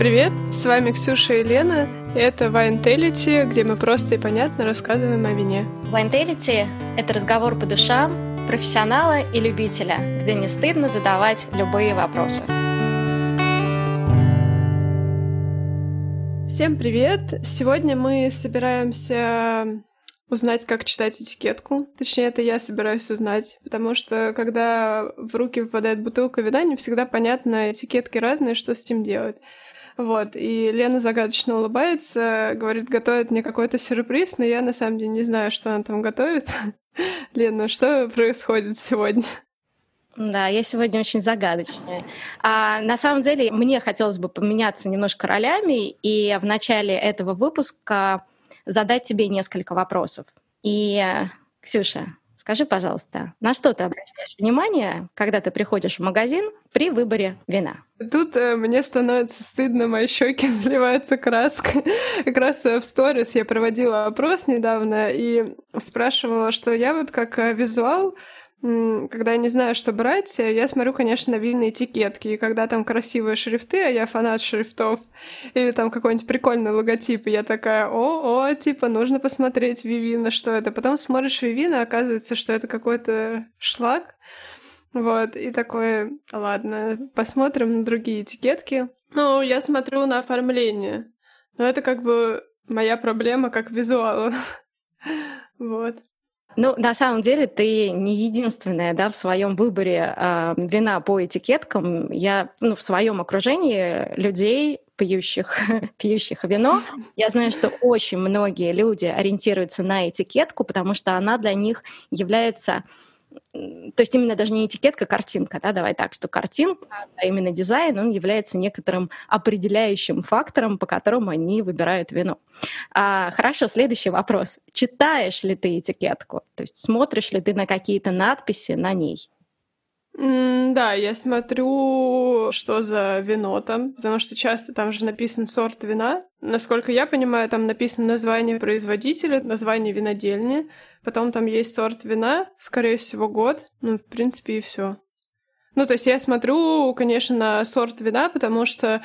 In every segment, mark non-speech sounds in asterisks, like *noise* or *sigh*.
Привет, с вами Ксюша и Лена, это Вайнтелити, где мы просто и понятно рассказываем о вине. Вайнтелити — это разговор по душам профессионала и любителя, где не стыдно задавать любые вопросы. Всем привет! Сегодня мы собираемся узнать, как читать этикетку. Точнее, это я собираюсь узнать, потому что когда в руки попадает бутылка вина, не всегда понятно, этикетки разные, что с этим делать. Вот, и Лена загадочно улыбается, говорит, готовит мне какой-то сюрприз, но я на самом деле не знаю, что она там готовит. *laughs* Лена, что происходит сегодня? Да, я сегодня очень загадочная. А, на самом деле, мне хотелось бы поменяться немножко ролями и в начале этого выпуска задать тебе несколько вопросов. И, Ксюша, Скажи, пожалуйста, на что ты обращаешь внимание, когда ты приходишь в магазин при выборе вина? Тут э, мне становится стыдно, мои щеки *laughs* заливаются краской. как раз э, в сторис я проводила опрос недавно и спрашивала, что я вот как э, визуал когда я не знаю, что брать, я смотрю, конечно, на винные этикетки. И когда там красивые шрифты, а я фанат шрифтов, или там какой-нибудь прикольный логотип, я такая, о, о, типа, нужно посмотреть Вивина, что это. Потом смотришь Вивина, оказывается, что это какой-то шлак. Вот, и такое, ладно, посмотрим на другие этикетки. Ну, я смотрю на оформление. Но это как бы моя проблема как визуала. *laughs* вот. Ну, на самом деле, ты не единственная, да, в своем выборе э, вина по этикеткам. Я, ну, в своем окружении людей, пьющих, *laughs* пьющих вино, я знаю, что очень многие люди ориентируются на этикетку, потому что она для них является то есть именно даже не этикетка, картинка, да, давай так, что картинка, а именно дизайн, он является некоторым определяющим фактором, по которому они выбирают вино. А, хорошо, следующий вопрос. Читаешь ли ты этикетку? То есть смотришь ли ты на какие-то надписи на ней? Да, я смотрю, что за вино там, потому что часто там же написан сорт вина. Насколько я понимаю, там написано название производителя, название винодельни, потом там есть сорт вина, скорее всего, год. Ну, в принципе, и все. Ну, то есть я смотрю, конечно, на сорт вина, потому что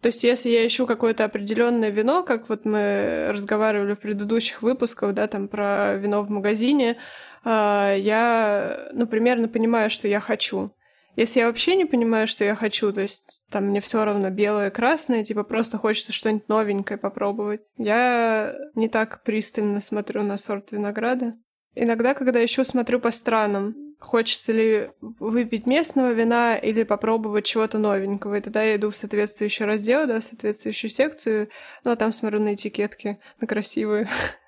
то есть, если я ищу какое-то определенное вино, как вот мы разговаривали в предыдущих выпусках, да, там про вино в магазине, я, ну, примерно понимаю, что я хочу. Если я вообще не понимаю, что я хочу, то есть там мне все равно белое, красное, типа просто хочется что-нибудь новенькое попробовать, я не так пристально смотрю на сорт винограда. Иногда, когда еще смотрю по странам, хочется ли выпить местного вина или попробовать чего-то новенького. И тогда я иду в соответствующий раздел, да, в соответствующую секцию, ну а там смотрю на этикетки, на красивые. *laughs*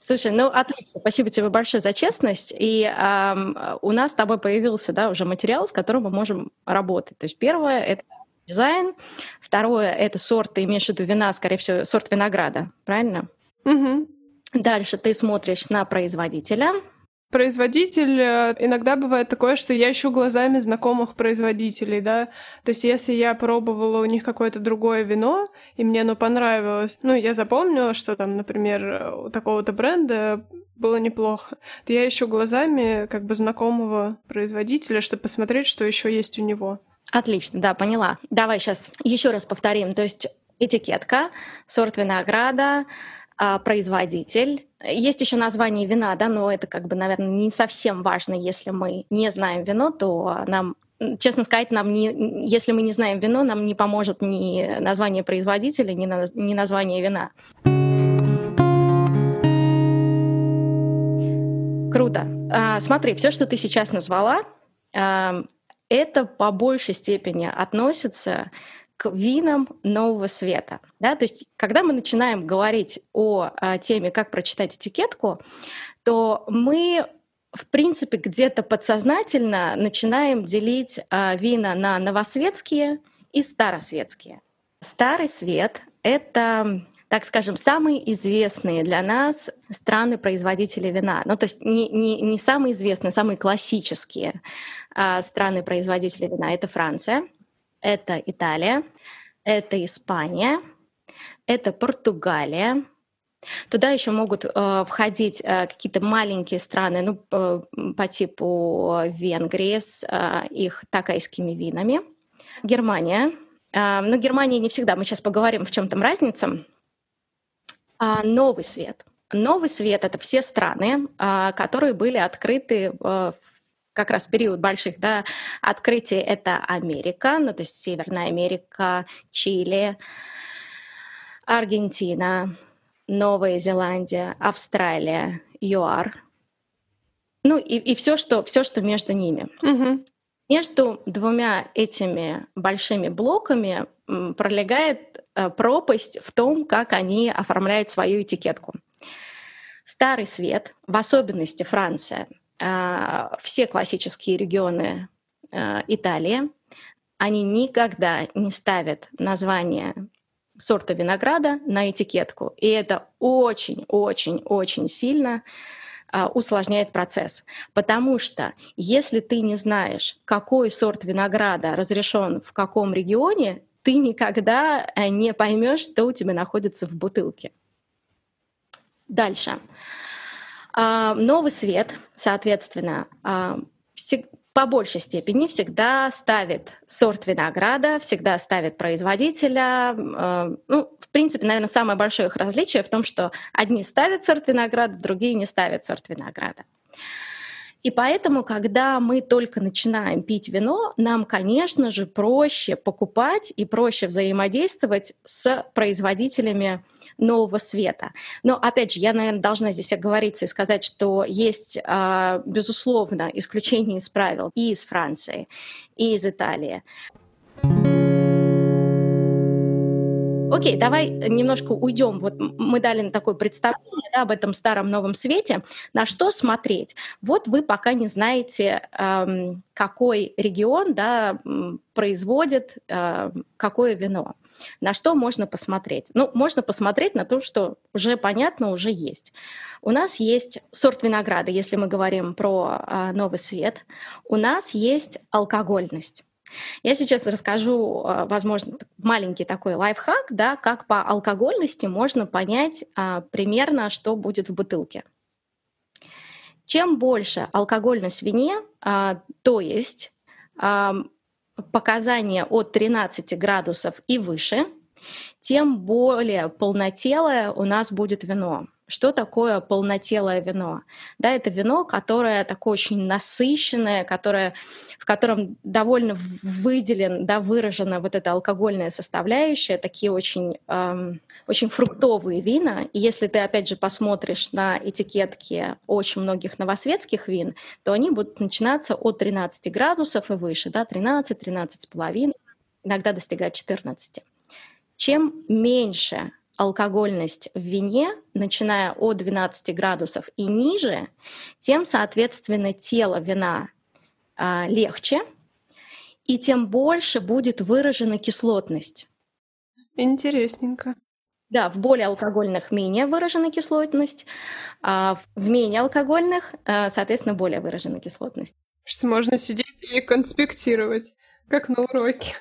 Слушай, ну отлично, спасибо тебе большое за честность. И э, у нас с тобой появился, да, уже материал, с которым мы можем работать. То есть первое это дизайн, второе это сорт, ты имеешь в виду вина, скорее всего, сорт винограда, правильно? Угу. Дальше ты смотришь на производителя, Производитель, э, иногда бывает такое, что я ищу глазами знакомых производителей, да, то есть если я пробовала у них какое-то другое вино, и мне оно понравилось, ну, я запомнила, что там, например, у такого-то бренда было неплохо, то я ищу глазами как бы знакомого производителя, чтобы посмотреть, что еще есть у него. Отлично, да, поняла. Давай сейчас еще раз повторим. То есть этикетка, сорт винограда, производитель. Есть еще название вина, да, но это как бы, наверное, не совсем важно, если мы не знаем вино, то нам честно сказать, нам не, если мы не знаем вино, нам не поможет ни название производителя, ни, на, ни название вина. Круто. А, смотри, все, что ты сейчас назвала, а, это по большей степени относится к винам нового света. Да? То есть, когда мы начинаем говорить о, о а, теме, как прочитать этикетку, то мы в принципе, где-то подсознательно начинаем делить а, вина на новосветские и старосветские. Старый свет — это так скажем, самые известные для нас страны-производители вина. Ну, то есть не, не, не самые известные, самые классические а, страны-производители вина — это Франция, это Италия, это Испания, это Португалия. Туда еще могут э, входить э, какие-то маленькие страны, ну, по, по типу Венгрии с э, их такайскими винами. Германия, А, но Германия не всегда. Мы сейчас поговорим, в чем там разница. А, новый свет. Новый свет — это все страны, а, которые были открыты в как раз период больших да, открытий. Это Америка, ну то есть Северная Америка, Чили, Аргентина, Новая Зеландия, Австралия, ЮАР. Ну и, и все, что, все, что между ними. Угу. Между двумя этими большими блоками пролегает э, пропасть в том, как они оформляют свою этикетку. Старый свет, в особенности Франция, все классические регионы э, Италии, они никогда не ставят название сорта винограда на этикетку. И это очень-очень-очень сильно а, усложняет процесс. Потому что если ты не знаешь, какой сорт винограда разрешен в каком регионе, ты никогда э, не поймешь, что у тебя находится в бутылке. Дальше. А, новый свет, соответственно, а, по большей степени всегда ставит сорт винограда, всегда ставит производителя. Э, ну, в принципе, наверное, самое большое их различие в том, что одни ставят сорт винограда, другие не ставят сорт винограда. И поэтому, когда мы только начинаем пить вино, нам, конечно же, проще покупать и проще взаимодействовать с производителями нового света. Но, опять же, я, наверное, должна здесь оговориться и сказать, что есть, а, безусловно, исключения из правил и из Франции, и из Италии. Окей, давай немножко уйдем. Вот мы дали такое представление да, об этом старом новом свете. На что смотреть? Вот вы пока не знаете, эм, какой регион да, производит э, какое вино. На что можно посмотреть? Ну, можно посмотреть на то, что уже понятно, уже есть. У нас есть сорт винограда, если мы говорим про э, новый свет. У нас есть алкогольность. Я сейчас расскажу, а, возможно, маленький такой лайфхак, да, как по алкогольности можно понять а, примерно, что будет в бутылке. Чем больше алкогольность в вине, а, то есть а, показания от 13 градусов и выше, тем более полнотелое у нас будет вино. Что такое полнотелое вино? Да, это вино, которое такое очень насыщенное, которое, в котором довольно выделен, да, выражена вот эта алкогольная составляющая, такие очень, эм, очень фруктовые вина. И если ты, опять же, посмотришь на этикетки очень многих новосветских вин, то они будут начинаться от 13 градусов и выше, да, 13, 13,5, иногда достигать 14. Чем меньше алкогольность в вине, начиная от 12 градусов и ниже, тем, соответственно, тело вина а, легче, и тем больше будет выражена кислотность. Интересненько. Да, в более алкогольных менее выражена кислотность, а в менее алкогольных, а, соответственно, более выражена кислотность. Что можно сидеть и конспектировать, как на уроке.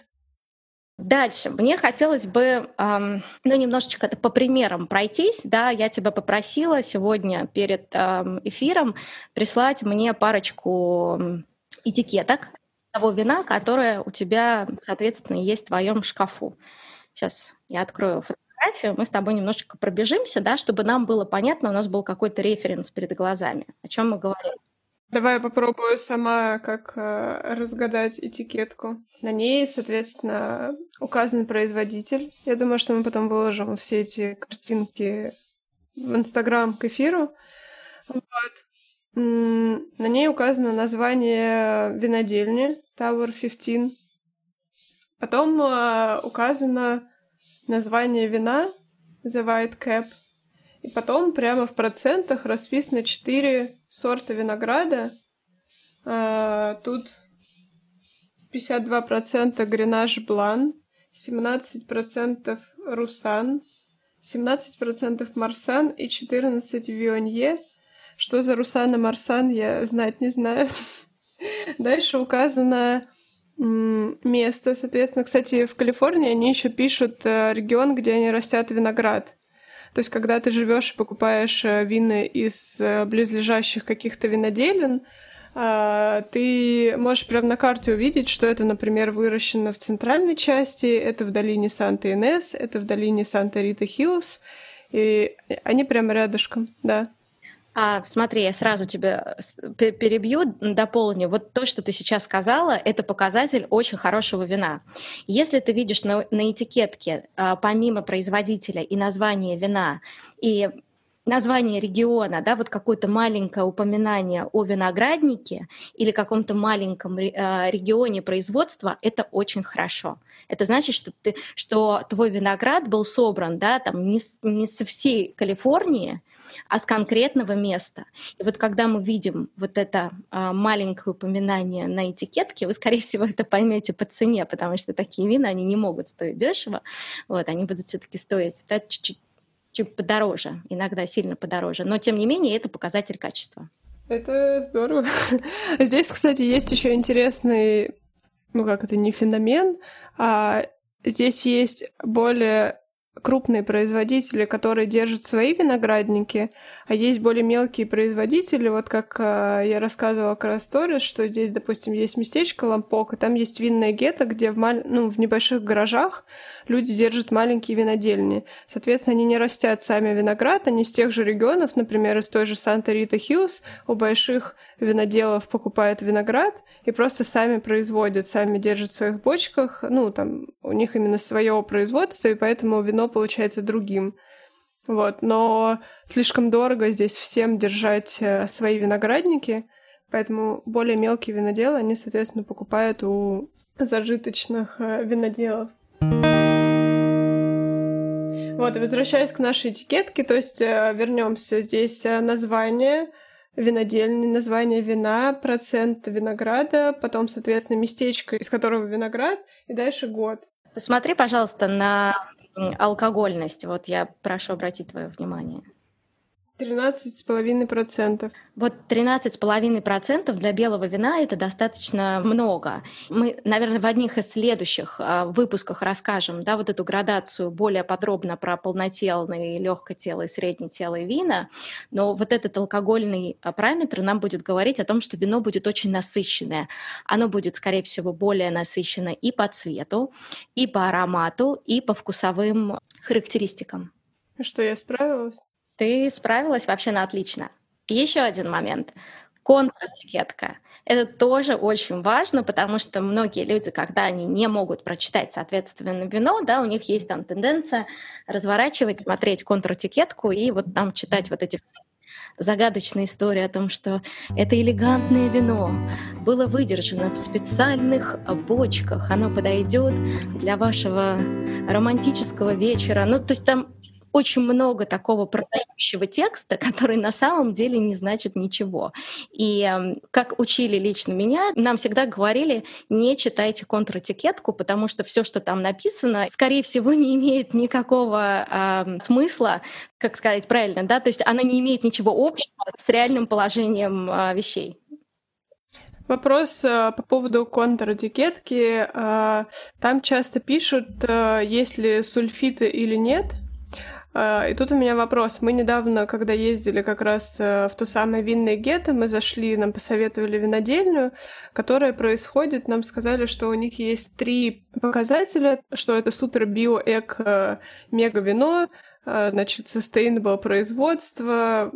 Дальше. Мне хотелось бы, эм, ну, немножечко это по примерам пройтись. Да, я тебя попросила сегодня перед эм, эфиром прислать мне парочку этикеток того вина, которое у тебя, соответственно, есть в твоем шкафу. Сейчас я открою фотографию, мы с тобой немножечко пробежимся, да, чтобы нам было понятно, у нас был какой-то референс перед глазами, о чем мы говорим. Давай попробую сама как э, разгадать этикетку. На ней, соответственно, указан производитель. Я думаю, что мы потом выложим все эти картинки в Инстаграм к эфиру. Вот. На ней указано название винодельни Tower 15. Потом э, указано название вина The White Cap. И потом прямо в процентах расписано четыре сорта винограда. А, тут 52% Гренаж Блан, 17% Русан, 17% Марсан и 14% Вионье. Что за Русан и Марсан, я знать не знаю. *laughs* Дальше указано место. Соответственно, кстати, в Калифорнии они еще пишут э, регион, где они растят виноград. То есть, когда ты живешь и покупаешь э, вины из э, близлежащих каких-то виноделин, а, ты можешь прямо на карте увидеть, что это, например, выращено в центральной части, это в долине Санта-Инес, это в долине Санта-Рита-Хиллз, и они прямо рядышком, да. А, смотри, я сразу тебя перебью, дополню. Вот то, что ты сейчас сказала, это показатель очень хорошего вина. Если ты видишь на, на этикетке, а, помимо производителя и названия вина, и название региона, да, вот какое-то маленькое упоминание о винограднике или каком-то маленьком э, регионе производства, это очень хорошо. Это значит, что, ты, что твой виноград был собран да, там, не, не со всей Калифорнии, а с конкретного места. И вот когда мы видим вот это а, маленькое упоминание на этикетке, вы, скорее всего, это поймете по цене, потому что такие вина, они не могут стоить дешево, вот, они будут все-таки стоить да, чуть-чуть чуть подороже, иногда сильно подороже. Но, тем не менее, это показатель качества. Это здорово. *laughs* Здесь, кстати, есть еще интересный, ну как это, не феномен, а здесь есть более крупные производители, которые держат свои виноградники, а есть более мелкие производители, вот как э, я рассказывала как раз сторис, что здесь, допустим, есть местечко Лампок, и там есть винная гетто, где в, маль... ну, в небольших гаражах люди держат маленькие винодельни. Соответственно, они не растят сами виноград, они из тех же регионов, например, из той же Санта-Рита Хиллз, у больших виноделов покупают виноград и просто сами производят, сами держат в своих бочках, ну, там, у них именно свое производство, и поэтому вино получается другим. Вот, но слишком дорого здесь всем держать э, свои виноградники, поэтому более мелкие виноделы, они, соответственно, покупают у зажиточных э, виноделов. Вот, и возвращаясь к нашей этикетке, то есть э, вернемся здесь название винодельни, название вина, процент винограда, потом, соответственно, местечко, из которого виноград, и дальше год. Посмотри, пожалуйста, на алкогольность. Вот я прошу обратить твое внимание. Тринадцать с половиной процентов. Вот тринадцать с половиной процентов для белого вина это достаточно много. Мы, наверное, в одних из следующих а, выпусках расскажем, да, вот эту градацию более подробно про полнотелые, легкотелые, среднетелые вина. Но вот этот алкогольный а, параметр нам будет говорить о том, что вино будет очень насыщенное. Оно будет, скорее всего, более насыщенное и по цвету, и по аромату, и по вкусовым характеристикам. Что я справилась? Ты справилась вообще на отлично. Еще один момент. Контратикетка. Это тоже очень важно, потому что многие люди, когда они не могут прочитать, соответственно, вино, да, у них есть там тенденция разворачивать, смотреть контратикетку и вот там читать вот эти загадочные истории о том, что это элегантное вино было выдержано в специальных бочках, оно подойдет для вашего романтического вечера. Ну, то есть там очень много такого продающего текста, который на самом деле не значит ничего. И эм, как учили лично меня, нам всегда говорили, не читайте контратикетку, потому что все, что там написано, скорее всего, не имеет никакого э, смысла, как сказать правильно, да, то есть она не имеет ничего общего с реальным положением э, вещей. Вопрос э, по поводу контратикетки. Э, там часто пишут, э, есть ли сульфиты или нет. А, и тут у меня вопрос. Мы недавно, когда ездили как раз э, в ту самую винное гетто, мы зашли, нам посоветовали винодельню, которая происходит, нам сказали, что у них есть три показателя, что это супер био эко мега вино, э, значит, sustainable производство,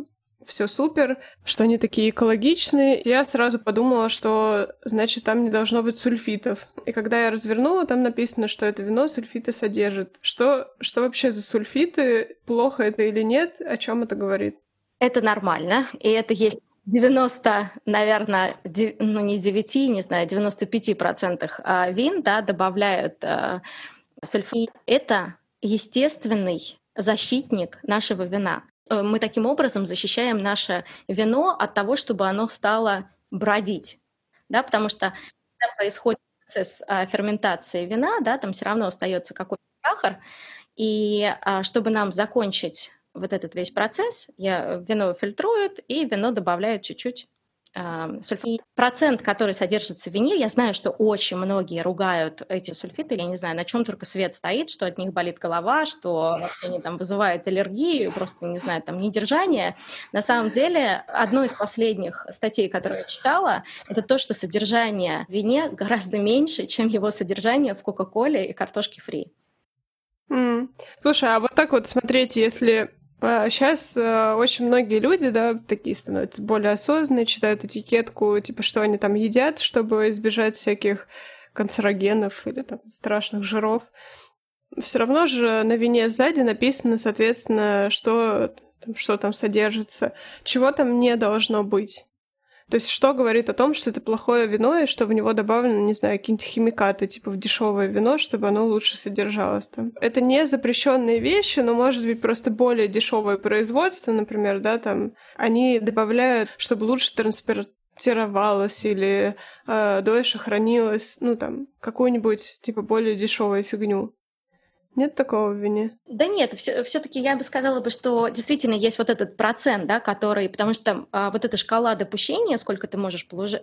все супер, что они такие экологичные. Я сразу подумала, что, значит, там не должно быть сульфитов. И когда я развернула, там написано, что это вино сульфиты содержит. Что, что вообще за сульфиты? Плохо это или нет? О чем это говорит? Это нормально, и это есть 90, наверное, ну не 9, не знаю, 95 процентах а, вин, да, добавляют а, сульфид. Это естественный защитник нашего вина. Э, мы таким образом защищаем наше вино от того, чтобы оно стало бродить. Да, потому что когда происходит процесс а, ферментации вина, да, там все равно остается какой-то сахар. И а, чтобы нам закончить вот этот весь процесс, я, вино фильтруют, и вино добавляют чуть-чуть сульфид. Процент, который содержится в вине, я знаю, что очень многие ругают эти сульфиты, я не знаю, на чем только свет стоит, что от них болит голова, что они там вызывают аллергию, просто, не знаю, там недержание. На самом деле, одной из последних статей, которую я читала, это то, что содержание в вине гораздо меньше, чем его содержание в Кока-Коле и картошке фри. Mm. Слушай, а вот так вот смотреть, если Сейчас э, очень многие люди, да, такие становятся более осознанные, читают этикетку, типа, что они там едят, чтобы избежать всяких канцерогенов или там страшных жиров. Все равно же на вине сзади написано, соответственно, что, что там содержится, чего там не должно быть. То есть что говорит о том, что это плохое вино, и что в него добавлены, не знаю, какие-нибудь химикаты, типа в дешевое вино, чтобы оно лучше содержалось там. Это не запрещенные вещи, но может быть просто более дешевое производство, например, да, там они добавляют, чтобы лучше транспортировалось или э, дольше хранилось, ну там какую-нибудь типа более дешевую фигню. Нет такого в вине? Да нет, все, все-таки я бы сказала бы, что действительно есть вот этот процент, да, который, потому что а, вот эта шкала допущения, сколько ты можешь положить,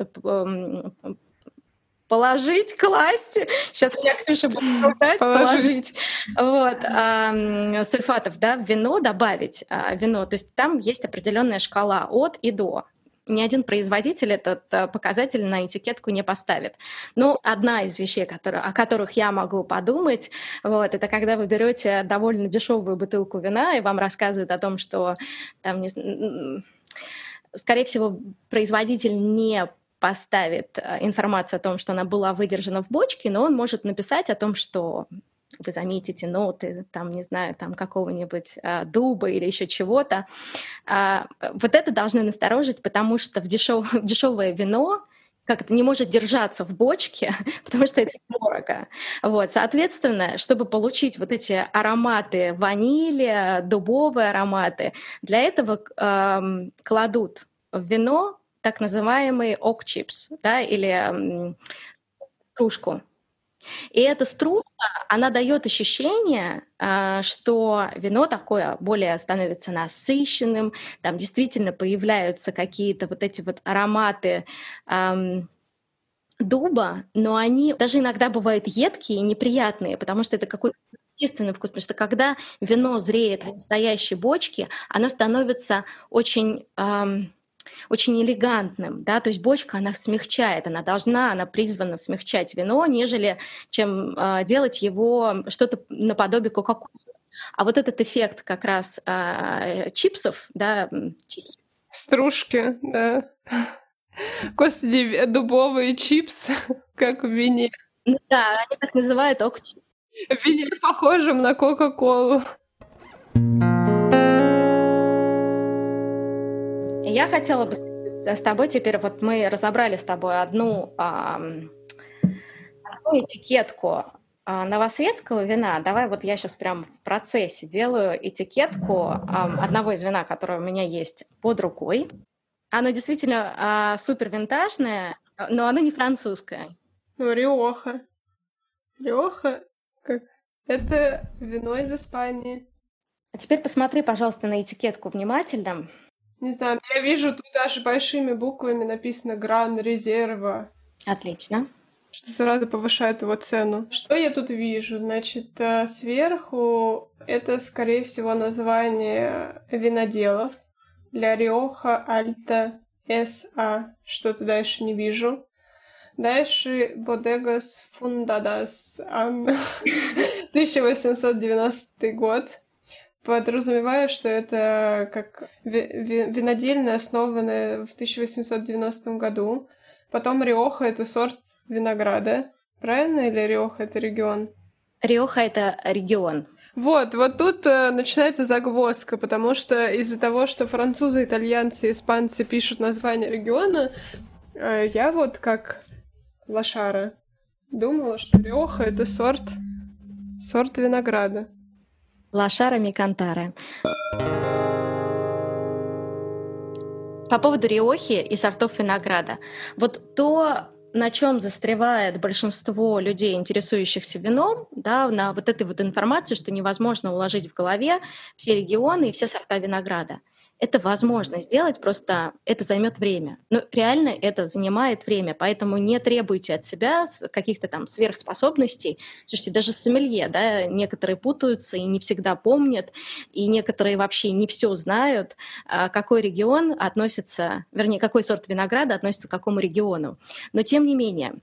положить, класть. Сейчас меня Ксюша будет ругать, положить. положить. Вот, а, сульфатов, да, в вино добавить а, вино. То есть там есть определенная шкала от и до ни один производитель этот э, показатель на этикетку не поставит. Но одна из вещей, которые, о которых я могу подумать, вот, это когда вы берете довольно дешевую бутылку вина, и вам рассказывают о том, что там, не, скорее всего, производитель не поставит э, информацию о том, что она была выдержана в бочке, но он может написать о том, что вы заметите ноты, там, не знаю, там какого-нибудь а, дуба или еще чего-то. А, вот это должны насторожить, потому что в, дешев... *laughs* дешевое вино как это не может держаться в бочке, *laughs* потому что это дорого. Вот, соответственно, чтобы получить вот эти ароматы ванили, дубовые ароматы, для этого э, кладут в вино так называемый ок-чипс, да, или э, кружку. И эта стружка, она дает ощущение, а, что вино такое более становится насыщенным, там действительно появляются какие-то вот эти вот ароматы эм, дуба, но они даже иногда бывают едкие и неприятные, потому что это какой-то естественный вкус, потому что когда вино зреет в настоящей бочке, оно становится очень эм, очень элегантным, да, то есть бочка, она смягчает, она должна, она призвана смягчать вино, нежели чем э, делать его что-то наподобие кока-колы. А вот этот эффект как раз э, чипсов, да, чипс. Стружки, да. Господи, дубовые чипсы, *laughs* как в вине. Ну, да, они так называют ок-чипс. В вине похожим на Кока-Колу. Я хотела бы с тобой теперь, вот мы разобрали с тобой одну, одну этикетку а, новосветского вина. Давай вот я сейчас прям в процессе делаю этикетку одного из вина, которое у меня есть под рукой. Оно действительно а, супер винтажное, но оно не французское. Ну, Риоха. Риоха? Как? Это вино из Испании. А теперь посмотри, пожалуйста, на этикетку внимательно. Не знаю, я вижу, тут даже большими буквами написано «Гран Резерва». Отлично. Что сразу повышает его цену. Что я тут вижу? Значит, э, сверху это, скорее всего, название виноделов. Для Риоха Альта СА. Что-то дальше не вижу. Дальше Бодегас Фундадас 1890 *laughs* год подразумеваю, что это как винодельня, основанная в 1890 году. Потом Риоха — это сорт винограда. Правильно? Или Риоха — это регион? Риоха — это регион. Вот, вот тут э, начинается загвоздка, потому что из-за того, что французы, итальянцы, испанцы пишут название региона, э, я вот как лошара думала, что Риоха — это сорт, сорт винограда. Лошара Микантара. По поводу риохи и сортов винограда. Вот то, на чем застревает большинство людей, интересующихся вином, да, на вот этой вот информации, что невозможно уложить в голове все регионы и все сорта винограда. Это возможно сделать, просто это займет время. Но реально это занимает время, поэтому не требуйте от себя каких-то там сверхспособностей. Слушайте, даже сомелье, да, некоторые путаются и не всегда помнят, и некоторые вообще не все знают, а какой регион относится, вернее, какой сорт винограда относится к какому региону. Но тем не менее,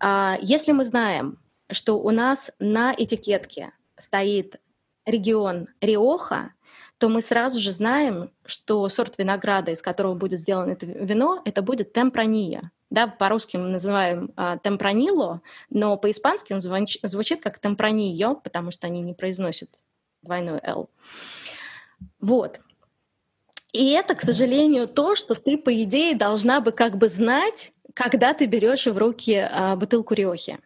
а, если мы знаем, что у нас на этикетке стоит регион Риоха, то мы сразу же знаем, что сорт винограда, из которого будет сделано это вино, это будет темпрания. Да, по-русски мы называем а, темпранило, но по-испански он звуч, звучит как темпранио, потому что они не произносят двойной «л». Вот. И это, к сожалению, то, что ты, по идее, должна бы как бы знать, когда ты берешь в руки а, бутылку риохи.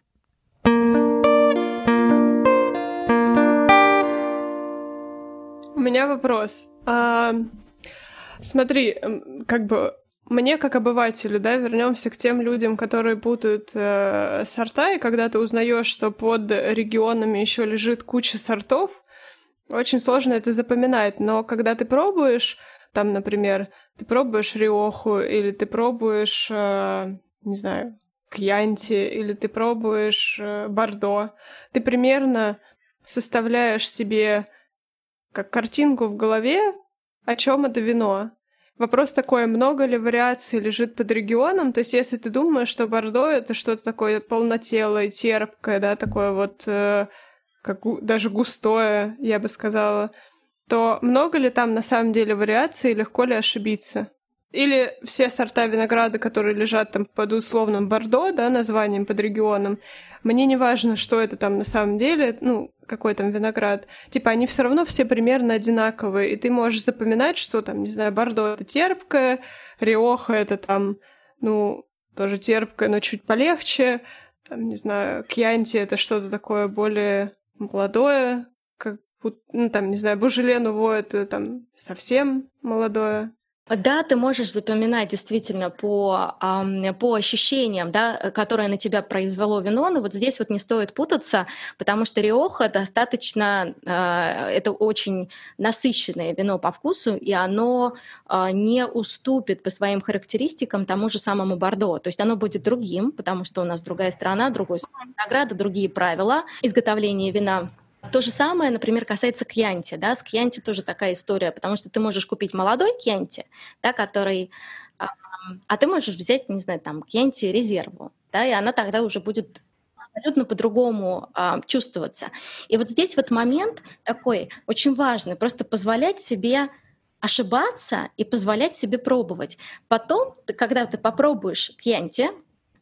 У меня вопрос. А, смотри, как бы мне как обывателю, да, вернемся к тем людям, которые путают э, сорта, и когда ты узнаешь, что под регионами еще лежит куча сортов, очень сложно это запоминать. Но когда ты пробуешь, там, например, ты пробуешь риоху, или ты пробуешь, э, не знаю, кьянти, или ты пробуешь э, бордо, ты примерно составляешь себе как картинку в голове, о чем это вино. Вопрос такой, много ли вариаций лежит под регионом? То есть, если ты думаешь, что Бордо это что-то такое полнотелое, терпкое, да, такое вот, э, как даже густое, я бы сказала, то много ли там на самом деле вариаций, легко ли ошибиться? Или все сорта винограда, которые лежат там под условным Бордо, да, названием под регионом, мне не важно, что это там на самом деле, ну, какой там виноград. Типа, они все равно все примерно одинаковые, и ты можешь запоминать, что там, не знаю, Бордо — это терпкое, Риоха — это там, ну, тоже терпкое, но чуть полегче, там, не знаю, Кьянти — это что-то такое более молодое, как, ну, там, не знаю, Бужеленово — это там совсем молодое. Да, ты можешь запоминать действительно по, по ощущениям, да, которые на тебя произвело вино, но вот здесь вот не стоит путаться, потому что Риоха достаточно, а, это очень насыщенное вино по вкусу, и оно а, не уступит по своим характеристикам тому же самому Бордо. То есть оно будет другим, потому что у нас другая страна, другой награда, другие правила изготовления вина. То же самое, например, касается кьянти. Да? С кьянти тоже такая история, потому что ты можешь купить молодой кьянти, да, который... А ты можешь взять, не знаю, там, кьянти резерву, да, и она тогда уже будет абсолютно по-другому а, чувствоваться. И вот здесь вот момент такой очень важный, просто позволять себе ошибаться и позволять себе пробовать. Потом, когда ты попробуешь кьянти,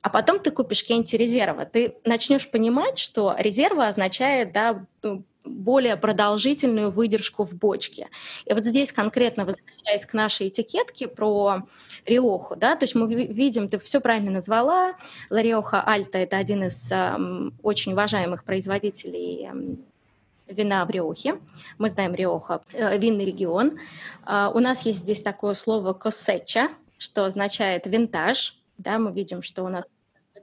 а потом ты купишь какие-нибудь резервы, ты начнешь понимать, что резервы означает да, ну, более продолжительную выдержку в бочке. И вот здесь конкретно возвращаясь к нашей этикетке про Риоху, да, то есть мы видим, ты все правильно назвала, Лариоха Альта — это один из э, очень уважаемых производителей э, вина в Риохе. Мы знаем Риоха, э, винный регион. Э, у нас есть здесь такое слово «косеча», что означает «винтаж». Да, мы видим, что у нас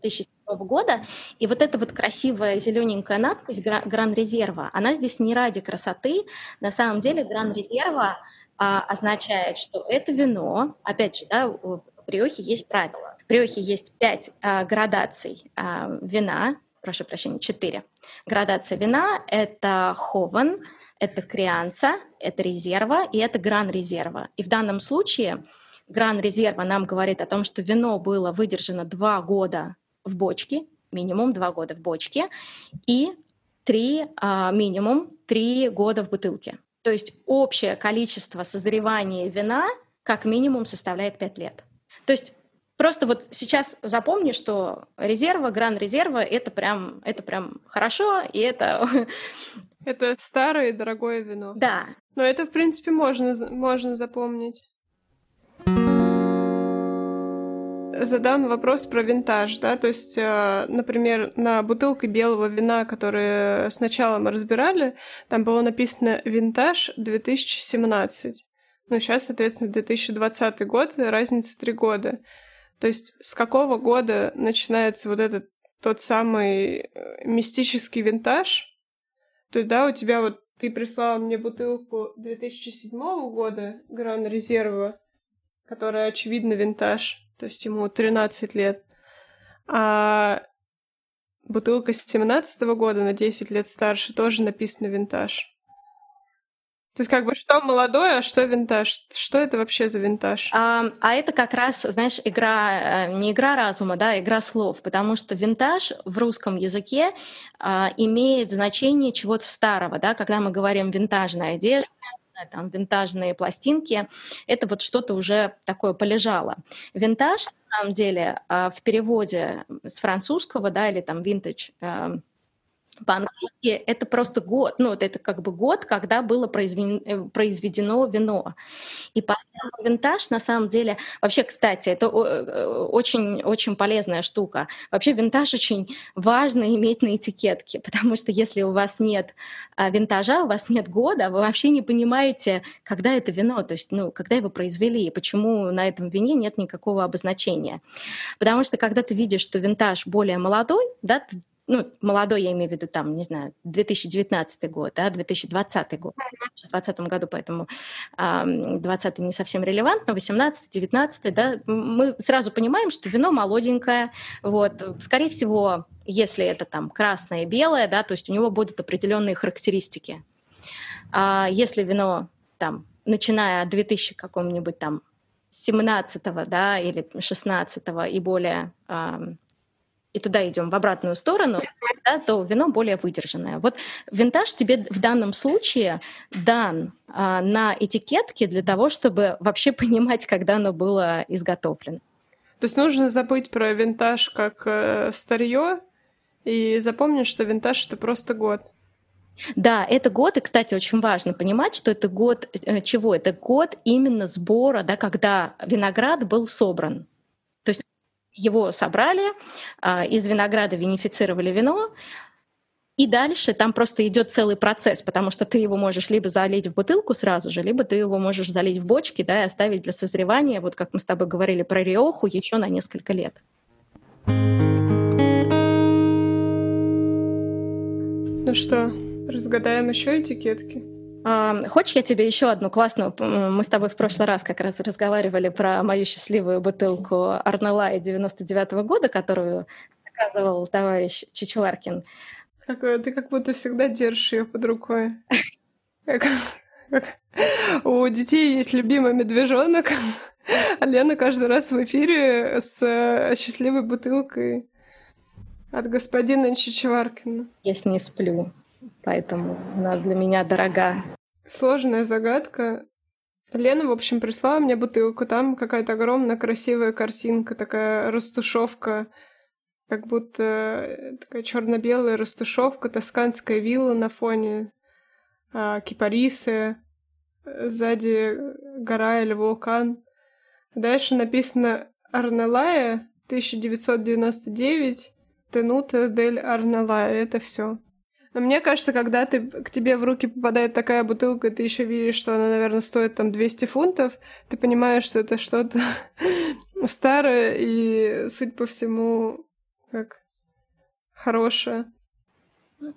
2007 года. И вот эта вот красивая зелененькая надпись Гран Резерва, она здесь не ради красоты. На самом деле Гран Резерва а, означает, что это вино, опять же, да, в Риохе есть правила. В Риохе есть пять а, градаций а, вина, прошу прощения, четыре. Градация вина — это хован, это крианца, это резерва и это гран резерва. И в данном случае гран резерва нам говорит о том, что вино было выдержано два года в бочке, минимум два года в бочке, и три, а, минимум три года в бутылке. То есть общее количество созревания вина как минимум составляет пять лет. То есть просто вот сейчас запомни, что резерва, гран резерва это прям, это прям хорошо, и это... Это старое и дорогое вино. Да. Но это, в принципе, можно, можно запомнить задам вопрос про винтаж, да, то есть, э, например, на бутылке белого вина, которую сначала мы разбирали, там было написано «Винтаж 2017». Ну, сейчас, соответственно, 2020 год, разница три года. То есть с какого года начинается вот этот тот самый э, мистический винтаж? То есть, да, у тебя вот Ты прислала мне бутылку 2007 года Гран Резерва, которая, очевидно, винтаж, то есть ему 13 лет. А бутылка с 17 года на 10 лет старше тоже написано винтаж. То есть как бы что молодое, а что винтаж? Что это вообще за винтаж? А, а это как раз, знаешь, игра, э, не игра разума, да, игра слов, потому что винтаж в русском языке а, имеет значение чего-то старого, да, когда мы говорим винтажная одежда, там, винтажные пластинки, это вот что-то уже такое полежало. Винтаж, на самом деле, а, в переводе с французского, да, или там винтаж, эм, по-английски это просто год, ну, вот это как бы год, когда было произведено, э, произведено вино. И поэтому винтаж, на самом деле, вообще, кстати, это очень-очень э, полезная штука. Вообще винтаж очень важно иметь на этикетке, потому что если у вас нет а, винтажа, у вас нет года, вы вообще не понимаете, когда это вино, то есть, ну, когда его произвели, и почему на этом вине нет никакого обозначения. Потому что когда ты видишь, что винтаж более молодой, да, ну, молодой, я имею в виду, там, не знаю, 2019 год, да, 2020 год. В 2020 году, поэтому э, 20 не совсем релевантно, 18 19 да, мы сразу понимаем, что вино молоденькое, вот, скорее всего, если это там красное и белое, да, то есть у него будут определенные характеристики. А если вино там, начиная от 2000 какого-нибудь там 17 да, или 16 и более и туда идем в обратную сторону, да, то вино более выдержанное. Вот винтаж тебе в данном случае дан а, на этикетке для того, чтобы вообще *laughs* понимать, когда оно было изготовлено. То есть нужно забыть про винтаж как э, старье и запомнить, что винтаж это просто год. Да, это год, и, кстати, очень важно понимать, что это год э, чего? Это год именно сбора, да, когда виноград был собран его собрали, а, из винограда винифицировали вино, и дальше там просто идет целый процесс, потому что ты его можешь либо залить в бутылку сразу же, либо ты его можешь залить в бочки, да, и оставить для созревания, вот как мы с тобой говорили про риоху, еще на несколько лет. Ну что, разгадаем еще этикетки? Хочешь, я тебе еще одну классную... Мы с тобой в прошлый раз как раз разговаривали про мою счастливую бутылку Арнелая 99 -го года, которую заказывал товарищ Чичваркин. Как, ты как будто всегда держишь ее под рукой. У детей есть любимый медвежонок, а Лена каждый раз в эфире с э, счастливой бутылкой от господина Чичваркина. Я с ней сплю поэтому она для меня дорога. Сложная загадка. Лена, в общем, прислала мне бутылку. Там какая-то огромная красивая картинка, такая растушевка, как будто э, такая черно-белая растушевка, тосканская вилла на фоне а, кипарисы, сзади гора или вулкан. Дальше написано Арнелая 1999 Тенута дель Арнелая. Это все. Но мне кажется, когда ты, к тебе в руки попадает такая бутылка, ты еще видишь, что она, наверное, стоит там 200 фунтов, ты понимаешь, что это что-то *laughs* старое и, суть по всему, как хорошее.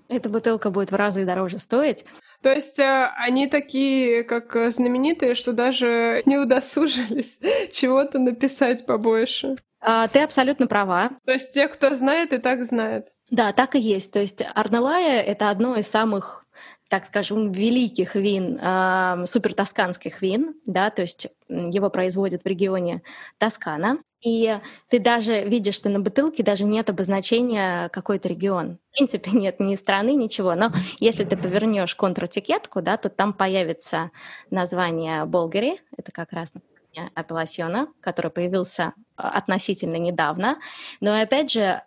Эта бутылка будет в разы дороже стоить. То есть э, они такие, как знаменитые, что даже не удосужились *laughs* чего-то написать побольше. А, ты абсолютно права. То есть те, кто знает, и так знает. Да, так и есть. То есть Арналая — это одно из самых так скажем, великих вин, э, супертосканских вин, да, то есть его производят в регионе Тоскана. И ты даже видишь, что на бутылке даже нет обозначения какой-то регион. В принципе, *laughs* нет ни страны, ничего. Но если ты повернешь контратикетку, да, то там появится название Болгари, это как раз название апелласьона, который появился относительно недавно. Но опять же,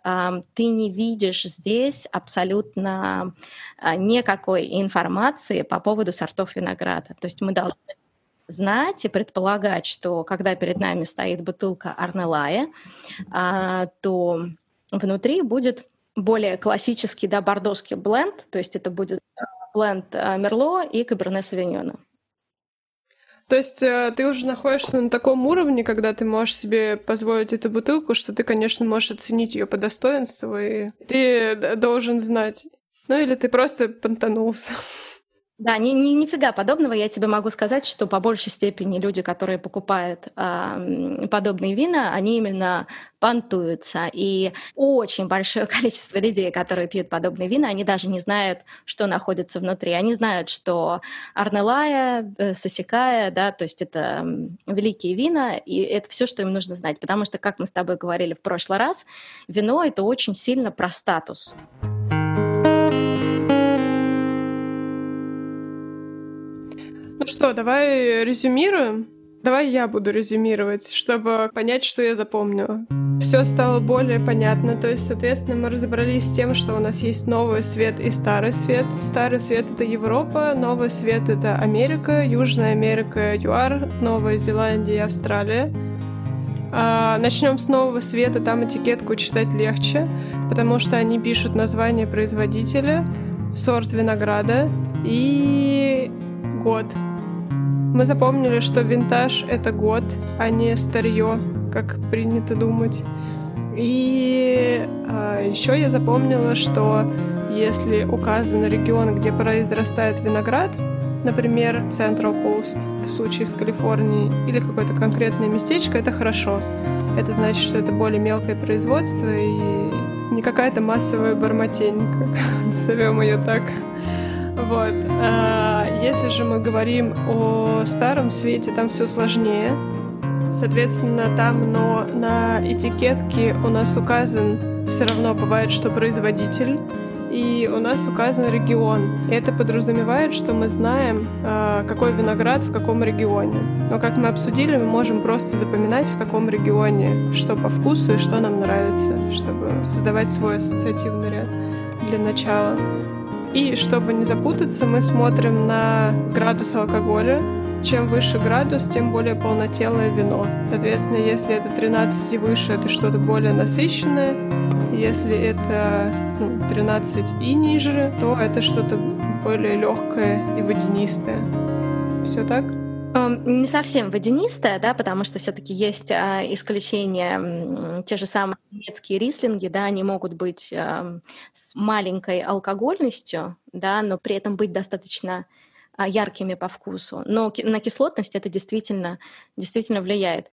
ты не видишь здесь абсолютно а, никакой информации по поводу сортов винограда. То есть мы должны знать и предполагать, что когда перед нами стоит бутылка Арнелая, а, то внутри будет более классический, да, бордоский бленд, то есть это будет бленд Мерло и Каберне Савиньона. То есть э, ты уже находишься на таком уровне, когда ты можешь себе позволить эту бутылку, что ты, конечно, можешь оценить ее по достоинству, и ты должен знать. Ну или ты просто понтанулся. Да, ни, ни, нифига подобного. Я тебе могу сказать, что по большей степени люди, которые покупают э, подобные вина, они именно понтуются. И очень большое *laughs* количество людей, которые пьют подобные вина, они даже не знают, что находится внутри. Они знают, что Арнелая, э, Сосекая, да, то есть это великие вина, и это все, что им нужно знать. Потому что, как мы с тобой говорили в прошлый раз, вино — это очень сильно про статус. Ну что, давай резюмируем. Давай я буду резюмировать, чтобы понять, что я запомнила. Все стало более понятно, то есть, соответственно, мы разобрались с тем, что у нас есть новый свет и старый свет. Старый свет — это Европа, новый свет — это Америка, Южная Америка — ЮАР, Новая Зеландия и Австралия. А, начнем с нового света, там этикетку читать легче, потому что они пишут название производителя, сорт винограда и год. Мы запомнили, что винтаж — это год, а не старье, как принято думать. И а, еще я запомнила, что если указан регион, где произрастает виноград, например, Central Coast в случае с Калифорнией, или какое-то конкретное местечко, это хорошо. Это значит, что это более мелкое производство и не какая-то массовая бормотень, как *laughs* назовем ее так. Вот. А если же мы говорим о старом свете, там все сложнее. Соответственно, там, но на этикетке у нас указан все равно бывает, что производитель, и у нас указан регион. Это подразумевает, что мы знаем, а, какой виноград в каком регионе. Но как мы обсудили, мы можем просто запоминать, в каком регионе, что по вкусу и что нам нравится, чтобы создавать свой ассоциативный ряд для начала. И чтобы не запутаться, мы смотрим на градус алкоголя. Чем выше градус, тем более полнотелое вино. Соответственно, если это 13 и выше, это что-то более насыщенное. Если это ну, 13 и ниже, то это что-то более легкое и водянистое. Все так? Не совсем водянистая, да, потому что все-таки есть а, исключения, те же самые немецкие рислинги, да, они могут быть а, с маленькой алкогольностью, да, но при этом быть достаточно а, яркими по вкусу. Но на кислотность это действительно, действительно влияет.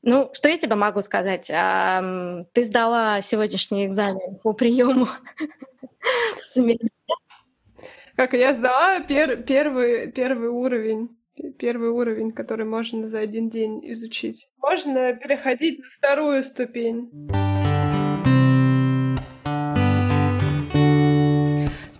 Ну, что я тебе могу сказать? Ты сдала сегодняшний экзамен по приему *laughs* Как я сдала пер первый, первый уровень первый уровень, который можно за один день изучить. Можно переходить на вторую ступень.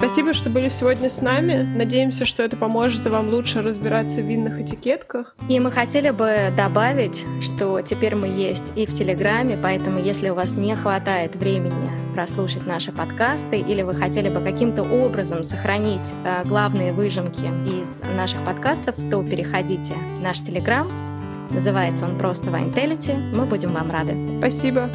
Спасибо, что были сегодня с нами. Надеемся, что это поможет вам лучше разбираться в винных этикетках. И мы хотели бы добавить, что теперь мы есть и в Телеграме, поэтому если у вас не хватает времени прослушать наши подкасты или вы хотели бы каким-то образом сохранить э, главные выжимки из наших подкастов, то переходите в наш Телеграм. Называется он просто Вайнтелити. Мы будем вам рады. Спасибо.